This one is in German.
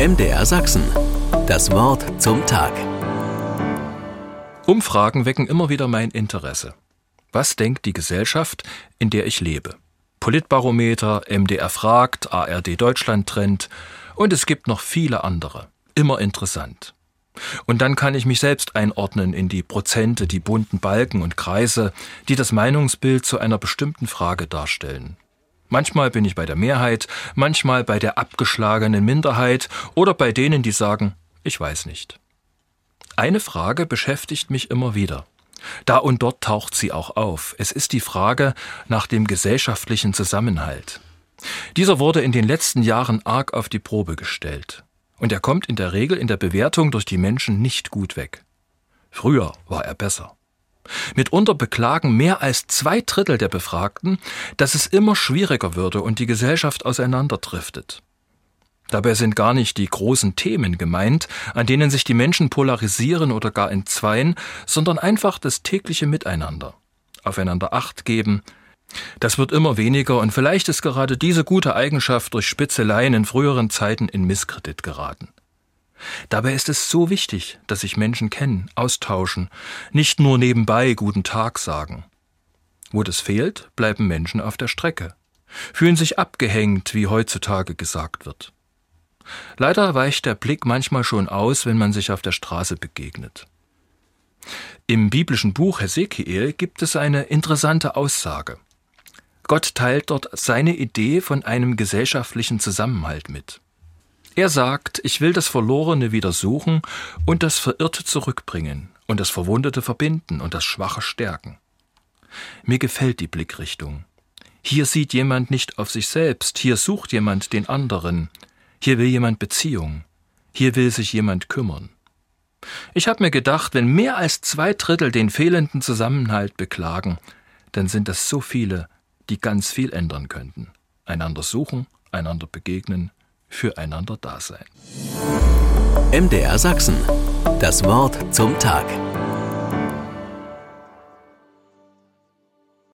MDR Sachsen. Das Wort zum Tag. Umfragen wecken immer wieder mein Interesse. Was denkt die Gesellschaft, in der ich lebe? Politbarometer, MDR fragt, ARD Deutschland Trend und es gibt noch viele andere. Immer interessant. Und dann kann ich mich selbst einordnen in die Prozente, die bunten Balken und Kreise, die das Meinungsbild zu einer bestimmten Frage darstellen. Manchmal bin ich bei der Mehrheit, manchmal bei der abgeschlagenen Minderheit oder bei denen, die sagen, ich weiß nicht. Eine Frage beschäftigt mich immer wieder. Da und dort taucht sie auch auf. Es ist die Frage nach dem gesellschaftlichen Zusammenhalt. Dieser wurde in den letzten Jahren arg auf die Probe gestellt. Und er kommt in der Regel in der Bewertung durch die Menschen nicht gut weg. Früher war er besser. Mitunter beklagen mehr als zwei Drittel der Befragten, dass es immer schwieriger würde und die Gesellschaft auseinanderdriftet. Dabei sind gar nicht die großen Themen gemeint, an denen sich die Menschen polarisieren oder gar entzweien, sondern einfach das tägliche Miteinander. Aufeinander Acht geben. Das wird immer weniger und vielleicht ist gerade diese gute Eigenschaft durch Spitzeleien in früheren Zeiten in Misskredit geraten. Dabei ist es so wichtig, dass sich Menschen kennen, austauschen, nicht nur nebenbei guten Tag sagen. Wo das fehlt, bleiben Menschen auf der Strecke, fühlen sich abgehängt, wie heutzutage gesagt wird. Leider weicht der Blick manchmal schon aus, wenn man sich auf der Straße begegnet. Im biblischen Buch Hesekiel gibt es eine interessante Aussage. Gott teilt dort seine Idee von einem gesellschaftlichen Zusammenhalt mit. Er sagt, ich will das Verlorene wieder suchen und das Verirrte zurückbringen und das Verwundete verbinden und das Schwache stärken. Mir gefällt die Blickrichtung. Hier sieht jemand nicht auf sich selbst, hier sucht jemand den anderen, hier will jemand Beziehung, hier will sich jemand kümmern. Ich habe mir gedacht, wenn mehr als zwei Drittel den fehlenden Zusammenhalt beklagen, dann sind das so viele, die ganz viel ändern könnten. Einander suchen, einander begegnen, füreinander da sein. MDR Sachsen. Das Wort zum Tag.